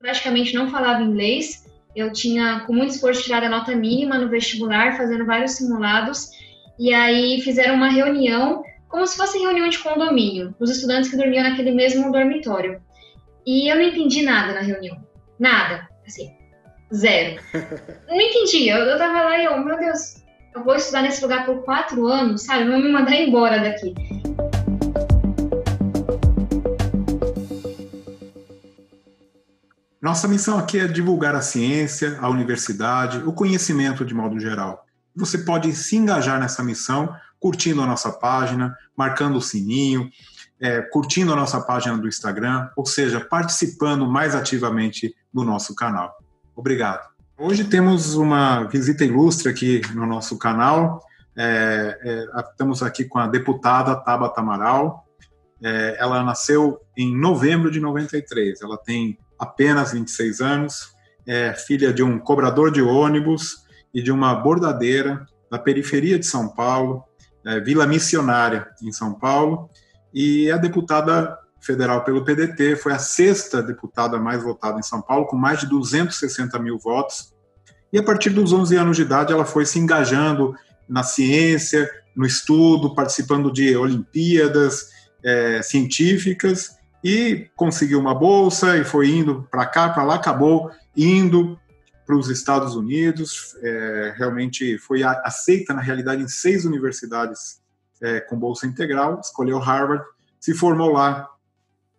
praticamente não falava inglês. Eu tinha, com muito esforço, tirado a nota mínima no vestibular, fazendo vários simulados. E aí fizeram uma reunião, como se fosse reunião de condomínio, dos estudantes que dormiam naquele mesmo dormitório. E eu não entendi nada na reunião. Nada. Assim, zero. não entendi. Eu, eu tava lá e eu, meu Deus, eu vou estudar nesse lugar por quatro anos, sabe? Vão me mandar embora daqui. Nossa missão aqui é divulgar a ciência, a universidade, o conhecimento de modo geral. Você pode se engajar nessa missão curtindo a nossa página, marcando o sininho, é, curtindo a nossa página do Instagram, ou seja, participando mais ativamente do nosso canal. Obrigado. Hoje temos uma visita ilustre aqui no nosso canal. É, é, estamos aqui com a deputada Tabata Amaral. É, ela nasceu em novembro de 93. Ela tem apenas 26 anos, é filha de um cobrador de ônibus e de uma bordadeira da periferia de São Paulo, é, Vila Missionária, em São Paulo, e é deputada federal pelo PDT, foi a sexta deputada mais votada em São Paulo, com mais de 260 mil votos. E a partir dos 11 anos de idade, ela foi se engajando na ciência, no estudo, participando de Olimpíadas é, científicas e conseguiu uma bolsa e foi indo para cá, para lá, acabou indo para os Estados Unidos. É, realmente foi aceita, na realidade, em seis universidades é, com bolsa integral, escolheu Harvard, se formou lá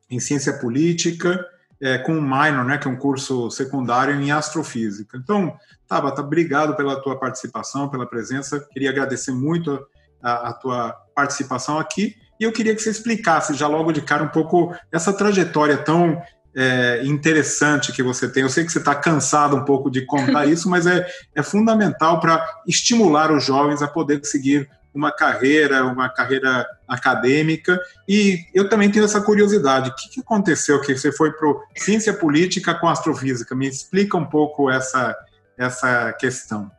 em ciência política, é, com um minor, né, que é um curso secundário em astrofísica. Então, Tabata, obrigado pela tua participação, pela presença. Queria agradecer muito a, a tua participação aqui e eu queria que você explicasse já logo de cara um pouco essa trajetória tão é, interessante que você tem. Eu sei que você está cansado um pouco de contar isso, mas é, é fundamental para estimular os jovens a poder seguir uma carreira, uma carreira acadêmica. E eu também tenho essa curiosidade. O que, que aconteceu que você foi para ciência política com astrofísica? Me explica um pouco essa, essa questão.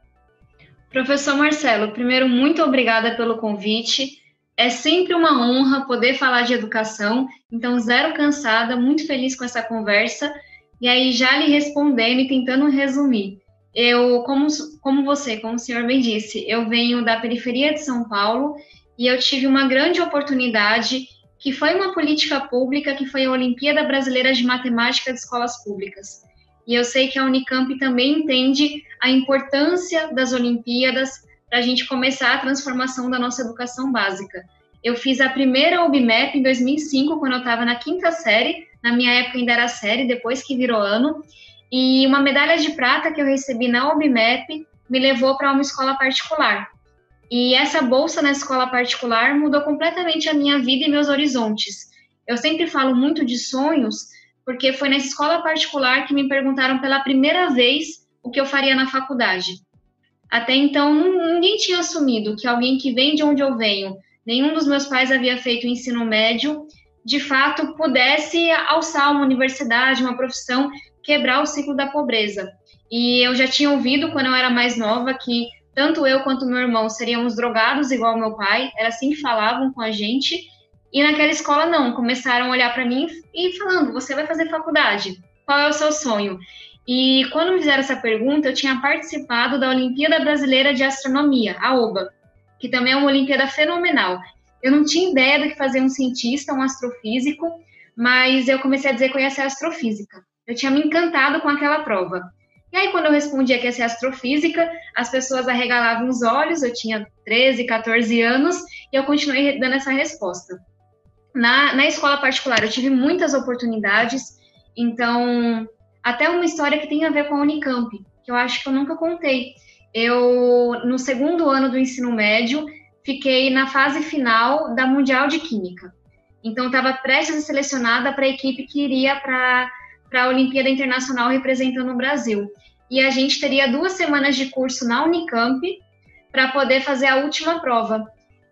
Professor Marcelo, primeiro, muito obrigada pelo convite. É sempre uma honra poder falar de educação, então zero cansada, muito feliz com essa conversa. E aí já lhe respondendo e tentando resumir. Eu, como, como você, como o senhor bem disse, eu venho da periferia de São Paulo e eu tive uma grande oportunidade que foi uma política pública, que foi a Olimpíada Brasileira de Matemática de Escolas Públicas. E eu sei que a Unicamp também entende a importância das Olimpíadas para a gente começar a transformação da nossa educação básica. Eu fiz a primeira OBMAP em 2005, quando eu estava na quinta série, na minha época ainda era série, depois que virou ano, e uma medalha de prata que eu recebi na OBMAP me levou para uma escola particular. E essa bolsa na escola particular mudou completamente a minha vida e meus horizontes. Eu sempre falo muito de sonhos, porque foi nessa escola particular que me perguntaram pela primeira vez o que eu faria na faculdade. Até então, ninguém tinha assumido que alguém que vem de onde eu venho, nenhum dos meus pais havia feito ensino médio, de fato pudesse alçar uma universidade, uma profissão, quebrar o ciclo da pobreza. E eu já tinha ouvido quando eu era mais nova que tanto eu quanto meu irmão seríamos drogados igual meu pai, era assim que falavam com a gente. E naquela escola não, começaram a olhar para mim e falando: "Você vai fazer faculdade? Qual é o seu sonho?" E quando me fizeram essa pergunta, eu tinha participado da Olimpíada Brasileira de Astronomia, a OBA, que também é uma Olimpíada fenomenal. Eu não tinha ideia do que fazer um cientista, um astrofísico, mas eu comecei a dizer que eu ia ser astrofísica. Eu tinha me encantado com aquela prova. E aí, quando eu respondia que ia ser astrofísica, as pessoas arregalavam os olhos, eu tinha 13, 14 anos, e eu continuei dando essa resposta. Na, na escola particular, eu tive muitas oportunidades, então até uma história que tem a ver com a Unicamp, que eu acho que eu nunca contei. Eu, no segundo ano do ensino médio, fiquei na fase final da Mundial de Química. Então, estava prestes a ser selecionada para a equipe que iria para a Olimpíada Internacional representando o Brasil. E a gente teria duas semanas de curso na Unicamp para poder fazer a última prova.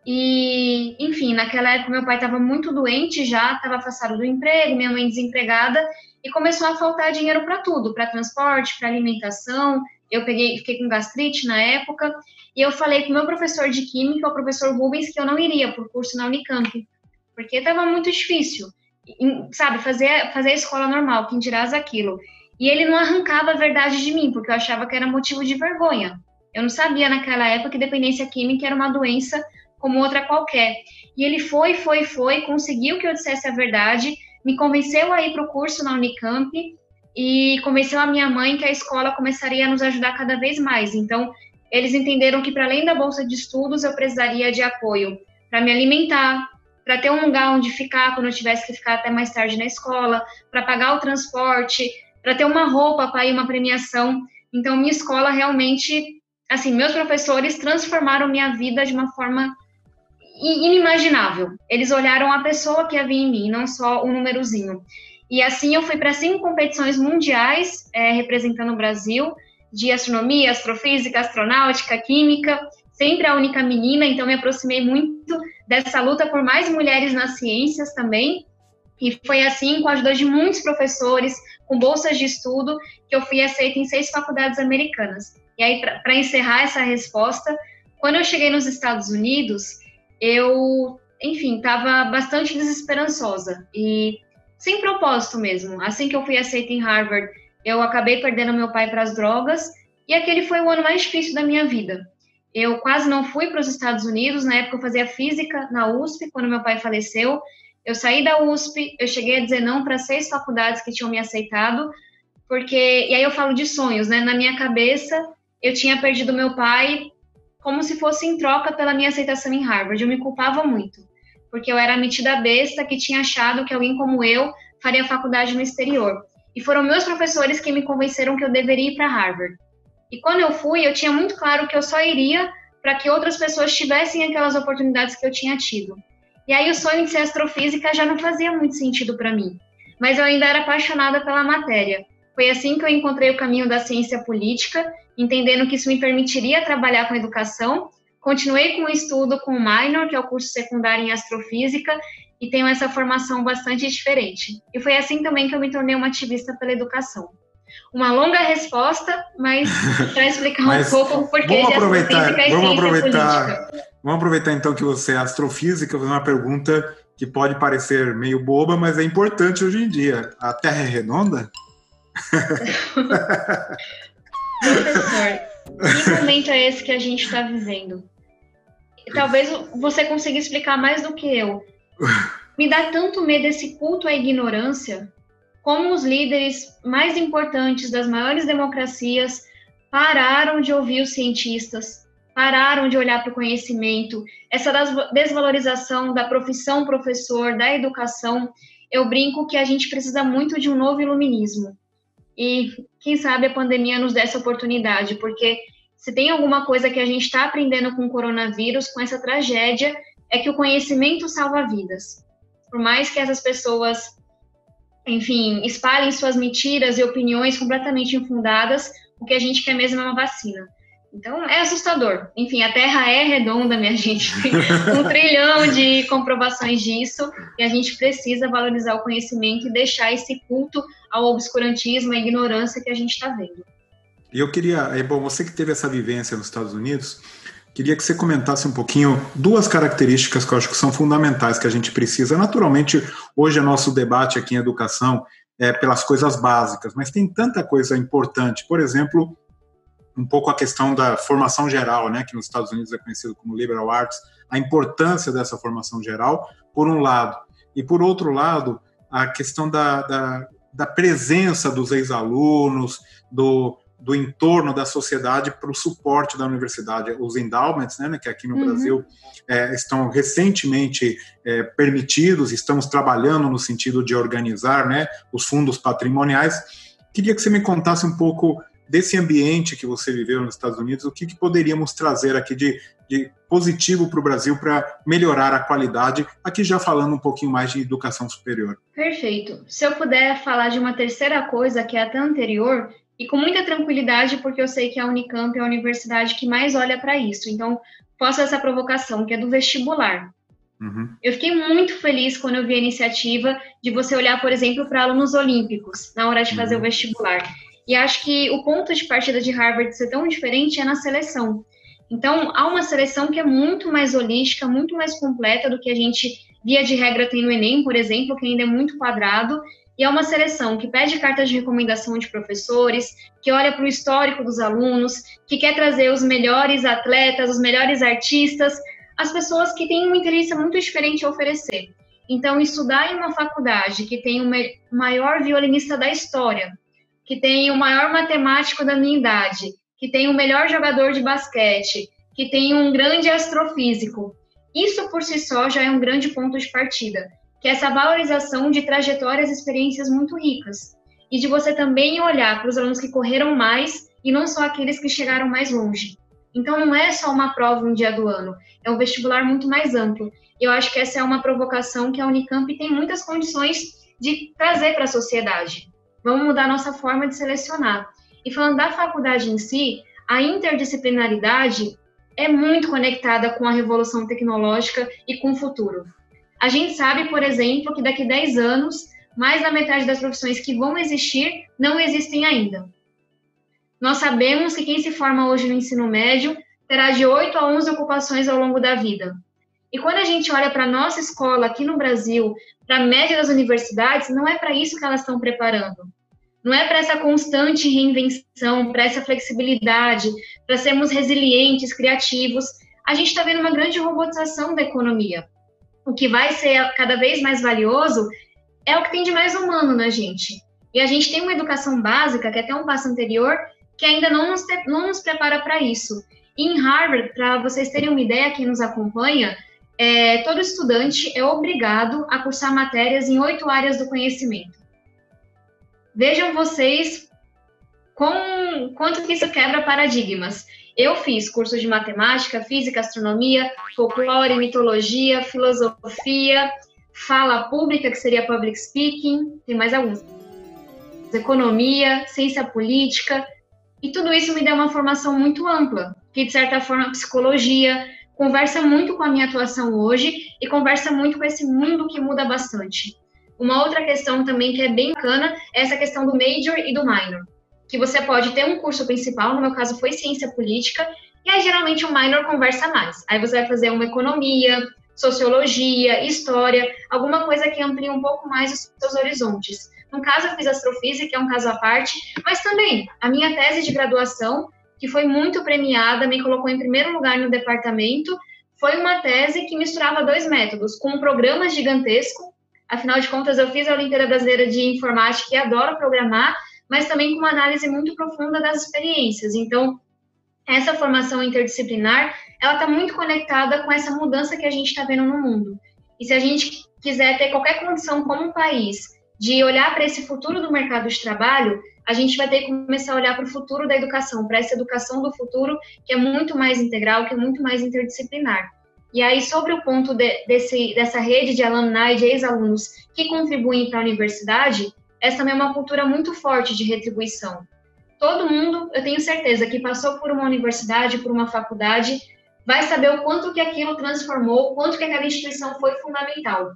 E, enfim, naquela época meu pai estava muito doente já, estava afastado do emprego, minha mãe desempregada, e começou a faltar dinheiro para tudo, para transporte, para alimentação. Eu peguei, fiquei com gastrite na época, e eu falei com meu professor de química, o professor Rubens, que eu não iria o curso na Unicamp, porque estava muito difícil, sabe, fazer, fazer a escola normal, quem dirás aquilo. E ele não arrancava a verdade de mim, porque eu achava que era motivo de vergonha. Eu não sabia naquela época que dependência química era uma doença como outra qualquer. E ele foi, foi, foi, conseguiu que eu dissesse a verdade, me convenceu a ir para o curso na Unicamp e convenceu a minha mãe que a escola começaria a nos ajudar cada vez mais. Então, eles entenderam que, para além da bolsa de estudos, eu precisaria de apoio para me alimentar, para ter um lugar onde ficar quando eu tivesse que ficar até mais tarde na escola, para pagar o transporte, para ter uma roupa para ir uma premiação. Então, minha escola realmente, assim, meus professores transformaram minha vida de uma forma inimaginável. Eles olharam a pessoa que havia em mim, não só um númerozinho. E assim eu fui para cinco competições mundiais é, representando o Brasil de astronomia, astrofísica, astronáutica, química, sempre a única menina, então me aproximei muito dessa luta por mais mulheres nas ciências também. E foi assim, com a ajuda de muitos professores, com bolsas de estudo, que eu fui aceita em seis faculdades americanas. E aí, para encerrar essa resposta, quando eu cheguei nos Estados Unidos, eu, enfim, estava bastante desesperançosa e sem propósito mesmo. Assim que eu fui aceita em Harvard, eu acabei perdendo meu pai para as drogas e aquele foi o ano mais difícil da minha vida. Eu quase não fui para os Estados Unidos, na época eu fazia física na USP, quando meu pai faleceu. Eu saí da USP, eu cheguei a dizer não para seis faculdades que tinham me aceitado, porque, e aí eu falo de sonhos, né? Na minha cabeça, eu tinha perdido meu pai como se fosse em troca pela minha aceitação em Harvard. Eu me culpava muito, porque eu era a metida besta que tinha achado que alguém como eu faria faculdade no exterior. E foram meus professores que me convenceram que eu deveria ir para Harvard. E quando eu fui, eu tinha muito claro que eu só iria para que outras pessoas tivessem aquelas oportunidades que eu tinha tido. E aí o sonho de ser astrofísica já não fazia muito sentido para mim, mas eu ainda era apaixonada pela matéria. Foi assim que eu encontrei o caminho da ciência política, entendendo que isso me permitiria trabalhar com educação. Continuei com o estudo com o minor, que é o curso secundário em astrofísica, e tenho essa formação bastante diferente. E foi assim também que eu me tornei uma ativista pela educação. Uma longa resposta, mas para explicar um pouco o porquê vamos de aproveitar, e vamos aproveitar, política. Vamos aproveitar então que você é astrofísica, fazer uma pergunta que pode parecer meio boba, mas é importante hoje em dia. A Terra é redonda? Professor, que momento é esse que a gente está vivendo? Talvez você consiga explicar mais do que eu. Me dá tanto medo esse culto à ignorância, como os líderes mais importantes das maiores democracias pararam de ouvir os cientistas, pararam de olhar para o conhecimento, essa desvalorização da profissão professor, da educação. Eu brinco que a gente precisa muito de um novo iluminismo. E quem sabe a pandemia nos dê essa oportunidade, porque se tem alguma coisa que a gente está aprendendo com o coronavírus, com essa tragédia, é que o conhecimento salva vidas. Por mais que essas pessoas, enfim, espalhem suas mentiras e opiniões completamente infundadas, o que a gente quer mesmo é uma vacina. Então, é assustador. Enfim, a Terra é redonda, minha gente. Tem um trilhão de comprovações disso. E a gente precisa valorizar o conhecimento e deixar esse culto ao obscurantismo, à ignorância que a gente está vendo. E eu queria, é bom, você que teve essa vivência nos Estados Unidos, Queria que você comentasse um pouquinho duas características que eu acho que são fundamentais que a gente precisa. Naturalmente, hoje o nosso debate aqui em educação é pelas coisas básicas, mas tem tanta coisa importante. Por exemplo, um pouco a questão da formação geral, né, que nos Estados Unidos é conhecido como liberal arts, a importância dessa formação geral, por um lado. E por outro lado, a questão da, da, da presença dos ex-alunos, do, do entorno da sociedade para o suporte da universidade. Os endowments, né, que aqui no uhum. Brasil é, estão recentemente é, permitidos, estamos trabalhando no sentido de organizar né, os fundos patrimoniais. Queria que você me contasse um pouco desse ambiente que você viveu nos Estados Unidos, o que, que poderíamos trazer aqui de, de positivo para o Brasil para melhorar a qualidade, aqui já falando um pouquinho mais de educação superior. Perfeito. Se eu puder falar de uma terceira coisa que é até anterior, e com muita tranquilidade, porque eu sei que a Unicamp é a universidade que mais olha para isso. Então, posso essa provocação, que é do vestibular. Uhum. Eu fiquei muito feliz quando eu vi a iniciativa de você olhar, por exemplo, para alunos olímpicos na hora de fazer uhum. o vestibular. E acho que o ponto de partida de Harvard ser tão diferente é na seleção. Então, há uma seleção que é muito mais holística, muito mais completa do que a gente, via de regra, tem no Enem, por exemplo, que ainda é muito quadrado, E é uma seleção que pede cartas de recomendação de professores, que olha para o histórico dos alunos, que quer trazer os melhores atletas, os melhores artistas, as pessoas que têm uma inteligência muito diferente a oferecer. Então, estudar em uma faculdade que tem o maior violinista da história, que tem o maior matemático da minha idade, que tem o melhor jogador de basquete, que tem um grande astrofísico, isso por si só já é um grande ponto de partida, que é essa valorização de trajetórias e experiências muito ricas. E de você também olhar para os alunos que correram mais e não só aqueles que chegaram mais longe. Então não é só uma prova um dia do ano, é um vestibular muito mais amplo. Eu acho que essa é uma provocação que a Unicamp tem muitas condições de trazer para a sociedade. Vamos mudar nossa forma de selecionar. E falando da faculdade em si, a interdisciplinaridade é muito conectada com a revolução tecnológica e com o futuro. A gente sabe, por exemplo, que daqui a 10 anos, mais da metade das profissões que vão existir não existem ainda. Nós sabemos que quem se forma hoje no ensino médio terá de 8 a 11 ocupações ao longo da vida. E quando a gente olha para a nossa escola aqui no Brasil, para a média das universidades, não é para isso que elas estão preparando. Não é para essa constante reinvenção, para essa flexibilidade, para sermos resilientes, criativos. A gente está vendo uma grande robotização da economia. O que vai ser cada vez mais valioso é o que tem de mais humano na gente. E a gente tem uma educação básica, que é até um passo anterior, que ainda não nos, não nos prepara para isso. E em Harvard, para vocês terem uma ideia, quem nos acompanha, é, todo estudante é obrigado a cursar matérias em oito áreas do conhecimento. Vejam vocês com quanto que isso quebra paradigmas. Eu fiz curso de matemática, física, astronomia, folclore, mitologia, filosofia, fala pública, que seria public speaking, tem mais alguns. Economia, ciência política, e tudo isso me deu uma formação muito ampla, que de certa forma psicologia conversa muito com a minha atuação hoje e conversa muito com esse mundo que muda bastante. Uma outra questão também que é bem bacana é essa questão do major e do minor, que você pode ter um curso principal, no meu caso foi ciência política, e aí geralmente o minor conversa mais. Aí você vai fazer uma economia, sociologia, história, alguma coisa que amplie um pouco mais os seus horizontes. No caso, eu fiz astrofísica, é um caso à parte, mas também a minha tese de graduação, que foi muito premiada, me colocou em primeiro lugar no departamento, foi uma tese que misturava dois métodos, com um programa gigantesco, Afinal de contas, eu fiz a Olimpíada Brasileira de Informática e adoro programar, mas também com uma análise muito profunda das experiências. Então, essa formação interdisciplinar, ela está muito conectada com essa mudança que a gente está vendo no mundo. E se a gente quiser ter qualquer condição como país de olhar para esse futuro do mercado de trabalho, a gente vai ter que começar a olhar para o futuro da educação, para essa educação do futuro que é muito mais integral, que é muito mais interdisciplinar. E aí, sobre o ponto de, desse, dessa rede de alumni, de ex-alunos que contribuem para a universidade, essa também é uma cultura muito forte de retribuição. Todo mundo, eu tenho certeza, que passou por uma universidade, por uma faculdade, vai saber o quanto que aquilo transformou, o quanto que aquela instituição foi fundamental.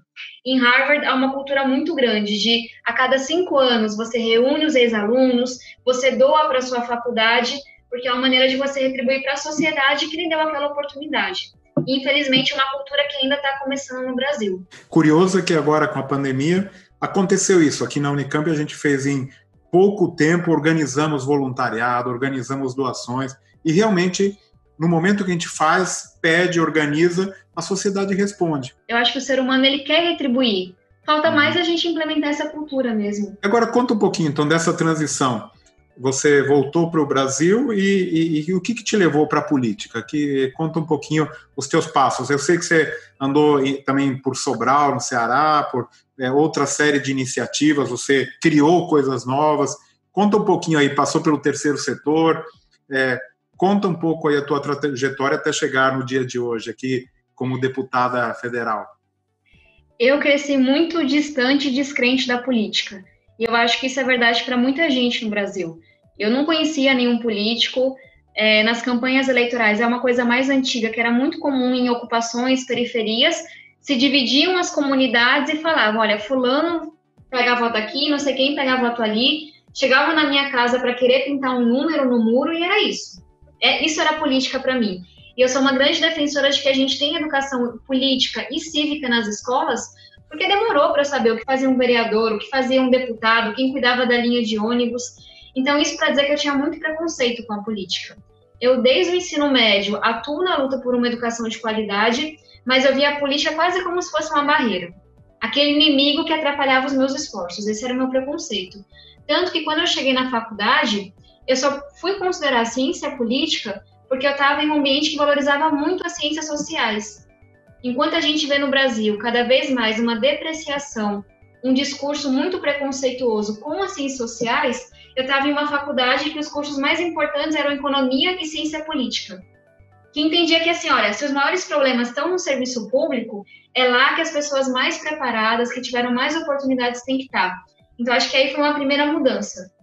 Em Harvard, há uma cultura muito grande de, a cada cinco anos, você reúne os ex-alunos, você doa para a sua faculdade, porque é uma maneira de você retribuir para a sociedade que lhe deu aquela oportunidade infelizmente, uma cultura que ainda está começando no Brasil. Curioso é que agora, com a pandemia, aconteceu isso. Aqui na Unicamp, a gente fez em pouco tempo, organizamos voluntariado, organizamos doações, e realmente, no momento que a gente faz, pede, organiza, a sociedade responde. Eu acho que o ser humano ele quer retribuir. Falta uhum. mais a gente implementar essa cultura mesmo. Agora, conta um pouquinho, então, dessa transição você voltou para o Brasil e, e, e, o que, que te levou para a política? Que conta um pouquinho os teus passos. Eu sei que você andou também por Sobral, no Ceará, por é, outra série de iniciativas. Você criou coisas novas. Conta um pouquinho aí. Passou pelo terceiro setor. É, conta um pouco aí a tua trajetória até chegar no dia de hoje aqui como deputada federal. Eu cresci muito distante e descrente da política. E eu acho que isso é verdade para muita gente no Brasil. Eu não conhecia nenhum político. É, nas campanhas eleitorais é uma coisa mais antiga, que era muito comum em ocupações, periferias, se dividiam as comunidades e falavam: olha, Fulano pega voto aqui, não sei quem pega voto ali. Chegava na minha casa para querer pintar um número no muro e era isso. É, isso era política para mim. E eu sou uma grande defensora de que a gente tenha educação política e cívica nas escolas, porque demorou para saber o que fazia um vereador, o que fazia um deputado, quem cuidava da linha de ônibus. Então, isso para dizer que eu tinha muito preconceito com a política. Eu, desde o ensino médio, atuo na luta por uma educação de qualidade, mas eu via a política quase como se fosse uma barreira. Aquele inimigo que atrapalhava os meus esforços. Esse era o meu preconceito. Tanto que quando eu cheguei na faculdade, eu só fui considerar a ciência política porque eu estava em um ambiente que valorizava muito as ciências sociais. Enquanto a gente vê no Brasil cada vez mais uma depreciação, um discurso muito preconceituoso com as ciências sociais, eu estava em uma faculdade que os cursos mais importantes eram economia e ciência política. Que entendia que, assim, olha, se os maiores problemas estão no serviço público, é lá que as pessoas mais preparadas, que tiveram mais oportunidades, têm que estar. Então, acho que aí foi uma primeira mudança.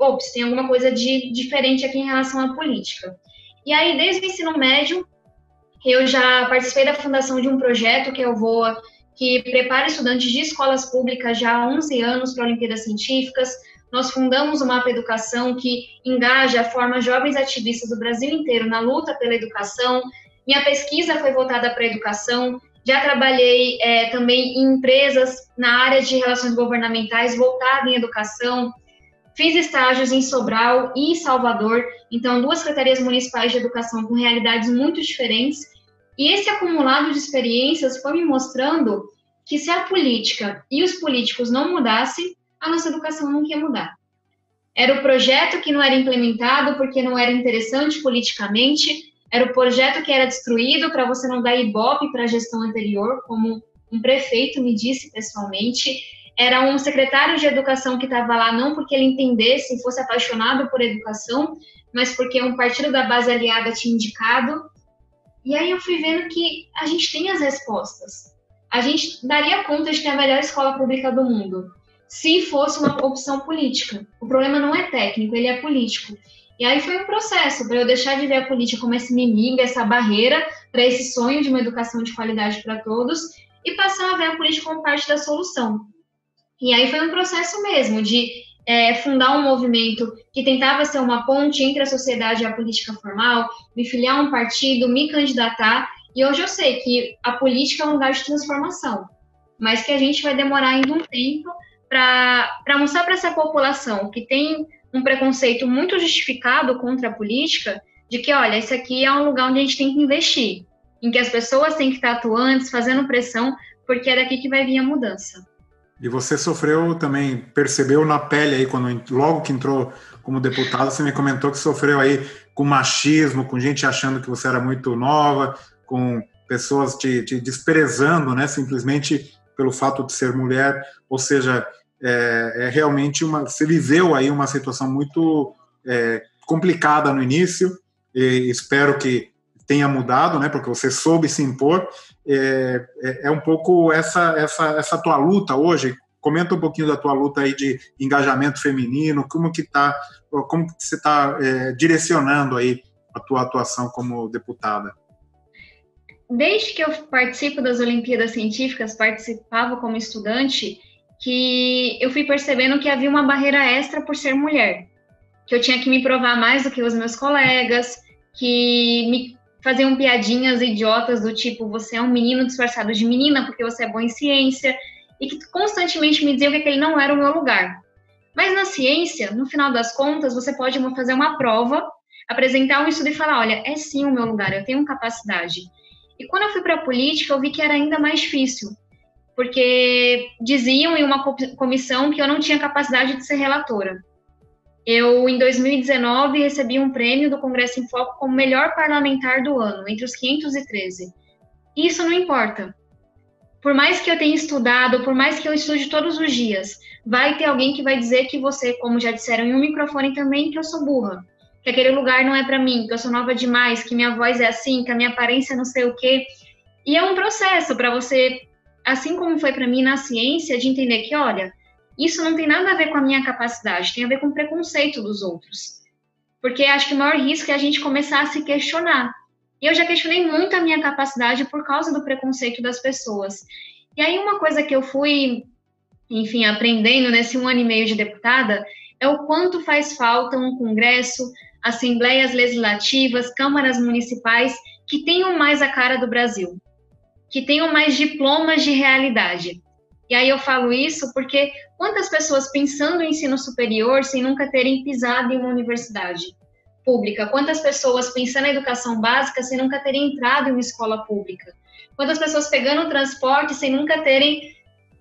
Ops, tem alguma coisa de diferente aqui em relação à política. E aí, desde o ensino médio, eu já participei da fundação de um projeto que é o VOA, que prepara estudantes de escolas públicas já há 11 anos para Olimpíadas Científicas. Nós fundamos o Mapa Educação, que engaja, forma jovens ativistas do Brasil inteiro na luta pela educação. Minha pesquisa foi voltada para a educação. Já trabalhei é, também em empresas na área de relações governamentais voltada em educação. Fiz estágios em Sobral e Salvador, então duas secretarias municipais de educação com realidades muito diferentes. E esse acumulado de experiências foi me mostrando que se a política e os políticos não mudassem, a nossa educação não ia mudar. Era o projeto que não era implementado porque não era interessante politicamente, era o projeto que era destruído para você não dar ibope para a gestão anterior, como um prefeito me disse pessoalmente. Era um secretário de educação que estava lá não porque ele entendesse e fosse apaixonado por educação, mas porque um partido da base aliada tinha indicado. E aí eu fui vendo que a gente tem as respostas. A gente daria conta de ter a melhor escola pública do mundo se fosse uma opção política. O problema não é técnico, ele é político. E aí foi um processo para eu deixar de ver a política como esse inimigo, essa barreira para esse sonho de uma educação de qualidade para todos e passar a ver a política como parte da solução. E aí foi um processo mesmo de é, fundar um movimento que tentava ser uma ponte entre a sociedade e a política formal, me filiar a um partido, me candidatar. E hoje eu sei que a política é um lugar de transformação, mas que a gente vai demorar ainda um tempo para mostrar para essa população que tem um preconceito muito justificado contra a política, de que, olha, esse aqui é um lugar onde a gente tem que investir, em que as pessoas têm que estar atuantes, fazendo pressão, porque é daqui que vai vir a mudança. E você sofreu também, percebeu na pele aí, quando logo que entrou como deputada, você me comentou que sofreu aí com machismo, com gente achando que você era muito nova, com pessoas te, te desprezando, né, simplesmente pelo fato de ser mulher, ou seja, é, é realmente uma. Você viveu aí uma situação muito é, complicada no início, e espero que tenha mudado, né? Porque você soube se impor. É, é, é um pouco essa, essa, essa tua luta hoje. Comenta um pouquinho da tua luta aí de engajamento feminino, como que tá, como que você está é, direcionando aí a tua atuação como deputada. Desde que eu participo das Olimpíadas Científicas, participava como estudante, que eu fui percebendo que havia uma barreira extra por ser mulher, que eu tinha que me provar mais do que os meus colegas, que me faziam piadinhas idiotas do tipo você é um menino disfarçado de menina porque você é bom em ciência e que constantemente me diziam que aquele não era o meu lugar. Mas na ciência, no final das contas, você pode fazer uma prova, apresentar um estudo e falar, olha, é sim o meu lugar, eu tenho capacidade. E quando eu fui para a política, eu vi que era ainda mais difícil, porque diziam em uma comissão que eu não tinha capacidade de ser relatora. Eu, em 2019, recebi um prêmio do Congresso em Foco como melhor parlamentar do ano, entre os 513. E isso não importa. Por mais que eu tenha estudado, por mais que eu estude todos os dias, vai ter alguém que vai dizer que você, como já disseram em um microfone também, que eu sou burra, que aquele lugar não é para mim, que eu sou nova demais, que minha voz é assim, que a minha aparência não sei o quê. E é um processo para você assim como foi para mim na ciência, de entender que, olha, isso não tem nada a ver com a minha capacidade, tem a ver com o preconceito dos outros. Porque acho que o maior risco é a gente começar a se questionar. E eu já questionei muito a minha capacidade por causa do preconceito das pessoas. E aí, uma coisa que eu fui, enfim, aprendendo nesse um ano e meio de deputada é o quanto faz falta um congresso, assembleias legislativas, câmaras municipais que tenham mais a cara do Brasil que tenham mais diplomas de realidade. E aí eu falo isso porque quantas pessoas pensando no ensino superior sem nunca terem pisado em uma universidade pública? Quantas pessoas pensando em educação básica sem nunca terem entrado em uma escola pública? Quantas pessoas pegando o transporte sem nunca terem,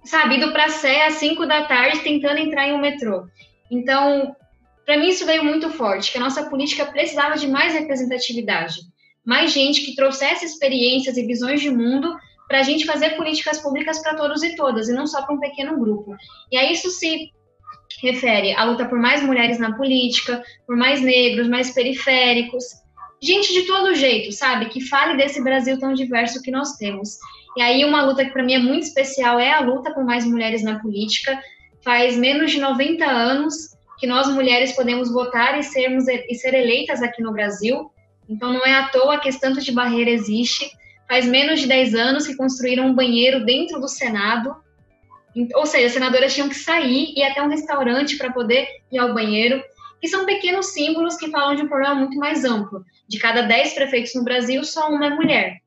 sabe, ido para a Sé às 5 da tarde tentando entrar em um metrô? Então, para mim isso veio muito forte, que a nossa política precisava de mais representatividade, mais gente que trouxesse experiências e visões de mundo para a gente fazer políticas públicas para todos e todas, e não só para um pequeno grupo. E a isso se refere à luta por mais mulheres na política, por mais negros, mais periféricos, gente de todo jeito, sabe? Que fale desse Brasil tão diverso que nós temos. E aí uma luta que para mim é muito especial é a luta por mais mulheres na política. Faz menos de 90 anos que nós mulheres podemos votar e sermos e ser eleitas aqui no Brasil. Então não é à toa que esse tanto de barreira existe faz menos de 10 anos que construíram um banheiro dentro do Senado. Ou seja, as senadoras tinham que sair e ir até um restaurante para poder ir ao banheiro, que são pequenos símbolos que falam de um problema muito mais amplo. De cada 10 prefeitos no Brasil, só uma é mulher.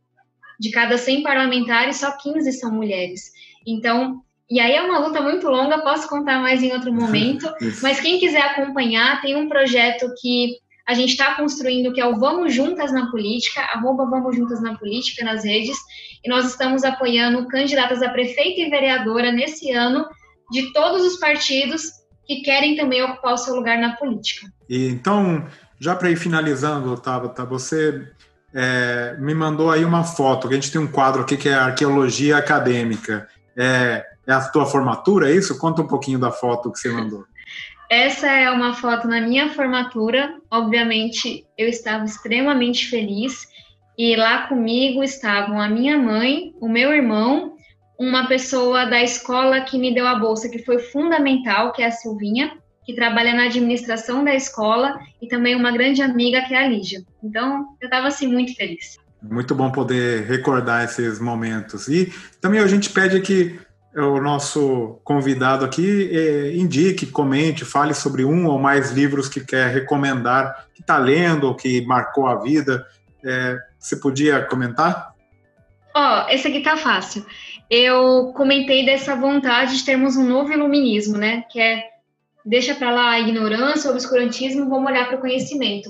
De cada 100 parlamentares, só 15 são mulheres. Então, e aí é uma luta muito longa, posso contar mais em outro momento, mas quem quiser acompanhar, tem um projeto que a gente está construindo, que é o Vamos Juntas na Política, arroba Vamos Juntas na Política nas redes, e nós estamos apoiando candidatas a prefeita e vereadora nesse ano de todos os partidos que querem também ocupar o seu lugar na política. E então, já para ir finalizando, Tabata, você é, me mandou aí uma foto, que a gente tem um quadro aqui que é arqueologia acadêmica. É, é a tua formatura, é isso? Conta um pouquinho da foto que você mandou. Essa é uma foto na minha formatura. Obviamente, eu estava extremamente feliz. E lá comigo estavam a minha mãe, o meu irmão, uma pessoa da escola que me deu a bolsa, que foi fundamental, que é a Silvinha, que trabalha na administração da escola, e também uma grande amiga, que é a Lígia. Então, eu estava assim muito feliz. Muito bom poder recordar esses momentos. E também a gente pede que o nosso convidado aqui é, indique, comente, fale sobre um ou mais livros que quer recomendar, que está lendo ou que marcou a vida. É, você podia comentar? Ó, oh, esse aqui tá fácil. Eu comentei dessa vontade de termos um novo iluminismo, né? Que é deixa para lá a ignorância, o obscurantismo, vamos olhar para o conhecimento.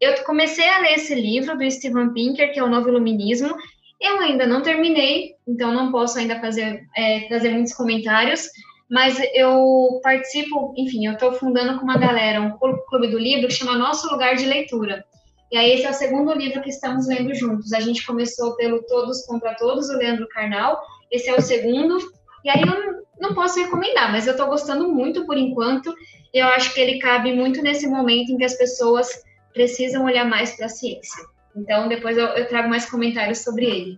Eu comecei a ler esse livro do Steven Pinker, que é o Novo Iluminismo, eu ainda não terminei, então não posso ainda fazer é, trazer muitos comentários, mas eu participo, enfim, eu estou fundando com uma galera um clube do livro que chama Nosso Lugar de Leitura. E aí esse é o segundo livro que estamos lendo juntos. A gente começou pelo Todos contra Todos, o Leandro Carnal. Esse é o segundo. E aí eu não posso recomendar, mas eu estou gostando muito por enquanto. E eu acho que ele cabe muito nesse momento em que as pessoas precisam olhar mais para a ciência. Então, depois eu, eu trago mais comentários sobre ele.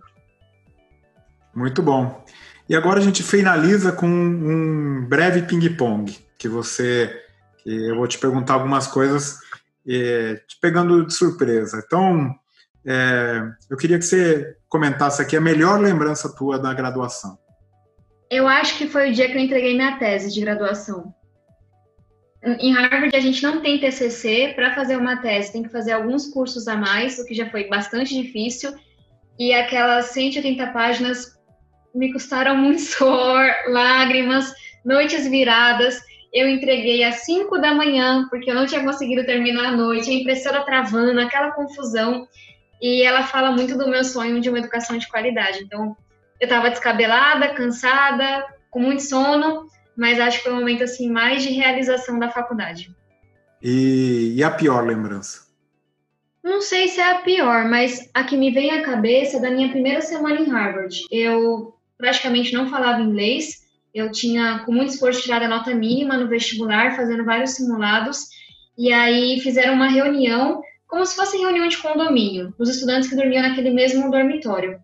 Muito bom. E agora a gente finaliza com um breve ping-pong, que você. Que eu vou te perguntar algumas coisas, te pegando de surpresa. Então, é, eu queria que você comentasse aqui a melhor lembrança tua da graduação. Eu acho que foi o dia que eu entreguei minha tese de graduação. Em Harvard, a gente não tem TCC. Para fazer uma tese, tem que fazer alguns cursos a mais, o que já foi bastante difícil. E aquelas 180 páginas me custaram muito suor, lágrimas, noites viradas. Eu entreguei às 5 da manhã, porque eu não tinha conseguido terminar a noite, a impressora travando, aquela confusão. E ela fala muito do meu sonho de uma educação de qualidade. Então, eu estava descabelada, cansada, com muito sono, mas acho que foi um momento assim mais de realização da faculdade. E, e, a pior lembrança? Não sei se é a pior, mas a que me vem à cabeça é da minha primeira semana em Harvard. Eu praticamente não falava inglês, eu tinha com muito esforço tirado a nota mínima no vestibular, fazendo vários simulados, e aí fizeram uma reunião, como se fosse reunião de condomínio, os estudantes que dormiam naquele mesmo dormitório.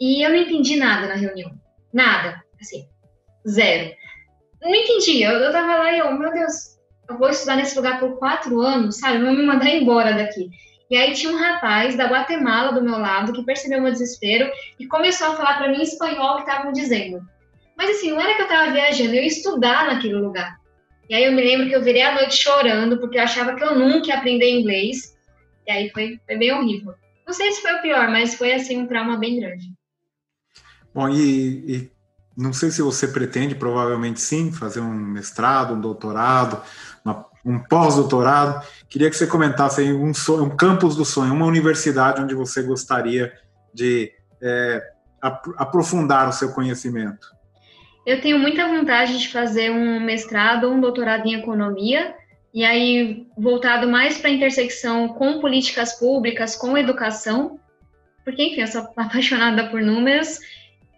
E eu não entendi nada na reunião, nada, assim, zero não entendi. Eu, eu tava lá e eu, meu Deus, eu vou estudar nesse lugar por quatro anos, sabe? Vão me mandar embora daqui. E aí tinha um rapaz da Guatemala do meu lado que percebeu meu desespero e começou a falar para mim em espanhol o que estavam dizendo. Mas assim, não era que eu estava viajando, eu ia estudar naquele lugar. E aí eu me lembro que eu virei a noite chorando porque eu achava que eu nunca ia aprender inglês. E aí foi, foi bem horrível. Não sei se foi o pior, mas foi assim um trauma bem grande. Bom, e, e não sei se você pretende, provavelmente sim, fazer um mestrado, um doutorado, uma, um pós-doutorado. Queria que você comentasse aí um, sonho, um campus do sonho, uma universidade onde você gostaria de é, aprofundar o seu conhecimento. Eu tenho muita vontade de fazer um mestrado ou um doutorado em economia, e aí voltado mais para a intersecção com políticas públicas, com educação, porque, enfim, eu sou apaixonada por números.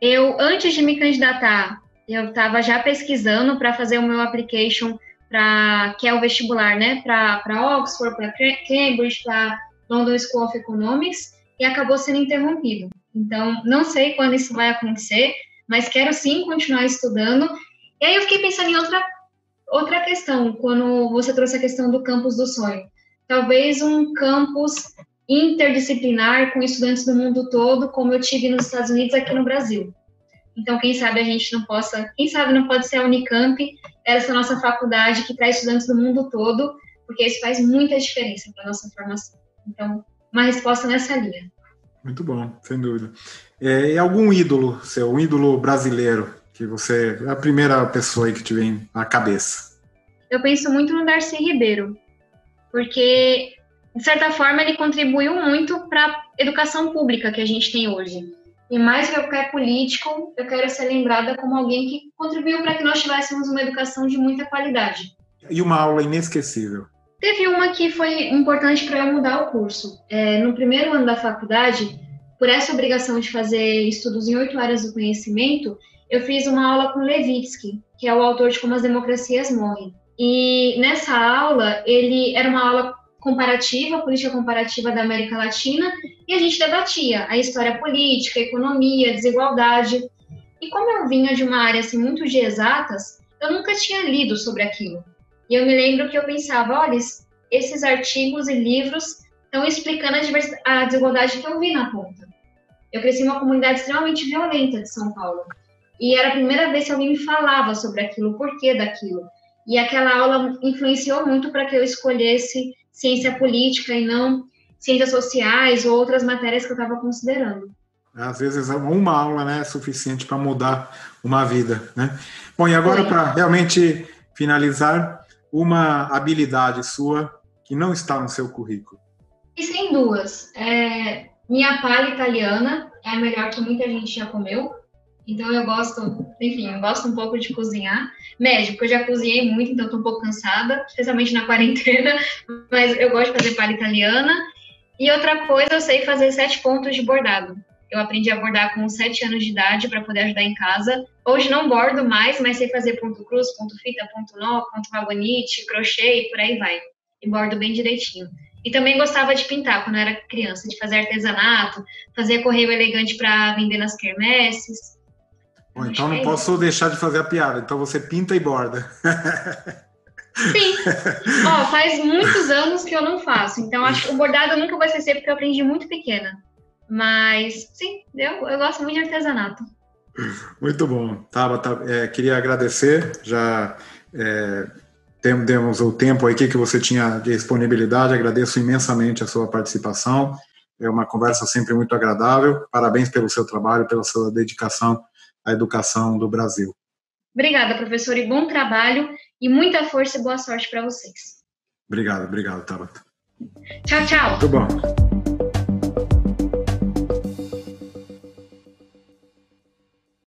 Eu, antes de me candidatar, eu estava já pesquisando para fazer o meu application para que é o vestibular, né, para Oxford, para Cambridge, para London School of Economics, e acabou sendo interrompido. Então, não sei quando isso vai acontecer, mas quero sim continuar estudando. E aí eu fiquei pensando em outra, outra questão, quando você trouxe a questão do campus do sonho. Talvez um campus interdisciplinar com estudantes do mundo todo, como eu tive nos Estados Unidos aqui no Brasil. Então, quem sabe a gente não possa, quem sabe não pode ser a Unicamp, essa nossa faculdade que traz estudantes do mundo todo, porque isso faz muita diferença para a nossa formação. Então, uma resposta nessa linha. Muito bom, sem dúvida. É, e algum ídolo seu, um ídolo brasileiro, que você é a primeira pessoa aí que te vem à cabeça? Eu penso muito no Darcy Ribeiro, porque, de certa forma, ele contribuiu muito para a educação pública que a gente tem hoje. E mais que qualquer político, eu quero ser lembrada como alguém que contribuiu para que nós tivéssemos uma educação de muita qualidade. E uma aula inesquecível? Teve uma que foi importante para eu mudar o curso. É, no primeiro ano da faculdade, por essa obrigação de fazer estudos em oito áreas do conhecimento, eu fiz uma aula com Levitsky, que é o autor de Como as Democracias Morrem. E nessa aula, ele era uma aula comparativa, política comparativa da América Latina, e a gente debatia a história política, a economia, a desigualdade. E como eu vinha de uma área assim, muito de exatas, eu nunca tinha lido sobre aquilo. E eu me lembro que eu pensava, olha, esses artigos e livros estão explicando a, a desigualdade que eu vi na ponta. Eu cresci em uma comunidade extremamente violenta de São Paulo. E era a primeira vez que alguém me falava sobre aquilo, o porquê daquilo. E aquela aula influenciou muito para que eu escolhesse ciência política e não ciências sociais ou outras matérias que eu estava considerando. Às vezes uma aula né, é suficiente para mudar uma vida. Né? Bom, e agora para realmente finalizar, uma habilidade sua que não está no seu currículo? E sem duas. É, minha palha italiana é a melhor que muita gente já comeu. Então eu gosto, enfim, eu gosto um pouco de cozinhar. Médio, porque eu já cozinhei muito, então estou um pouco cansada, especialmente na quarentena, mas eu gosto de fazer palha italiana. E outra coisa, eu sei fazer sete pontos de bordado. Eu aprendi a bordar com sete anos de idade para poder ajudar em casa. Hoje não bordo mais, mas sei fazer ponto cruz, ponto fita, ponto nó, ponto vagonite, crochê e por aí vai. E bordo bem direitinho. E também gostava de pintar quando era criança, de fazer artesanato, fazer correio elegante para vender nas quermesses. Bom, então não é posso deixar de fazer a piada. Então você pinta e borda. Sim. Ó, faz muitos anos que eu não faço. Então acho que o bordado nunca vai ser porque eu aprendi muito pequena. Mas sim, eu, eu gosto muito de artesanato. Muito bom. Tabata, é, queria agradecer. Já é, temos o tempo aqui que você tinha de disponibilidade. Agradeço imensamente a sua participação. É uma conversa sempre muito agradável. Parabéns pelo seu trabalho, pela sua dedicação à educação do Brasil. Obrigada, professor, e bom trabalho e muita força e boa sorte para vocês. Obrigado, obrigado, Tabata. Tchau, tchau. Muito bom.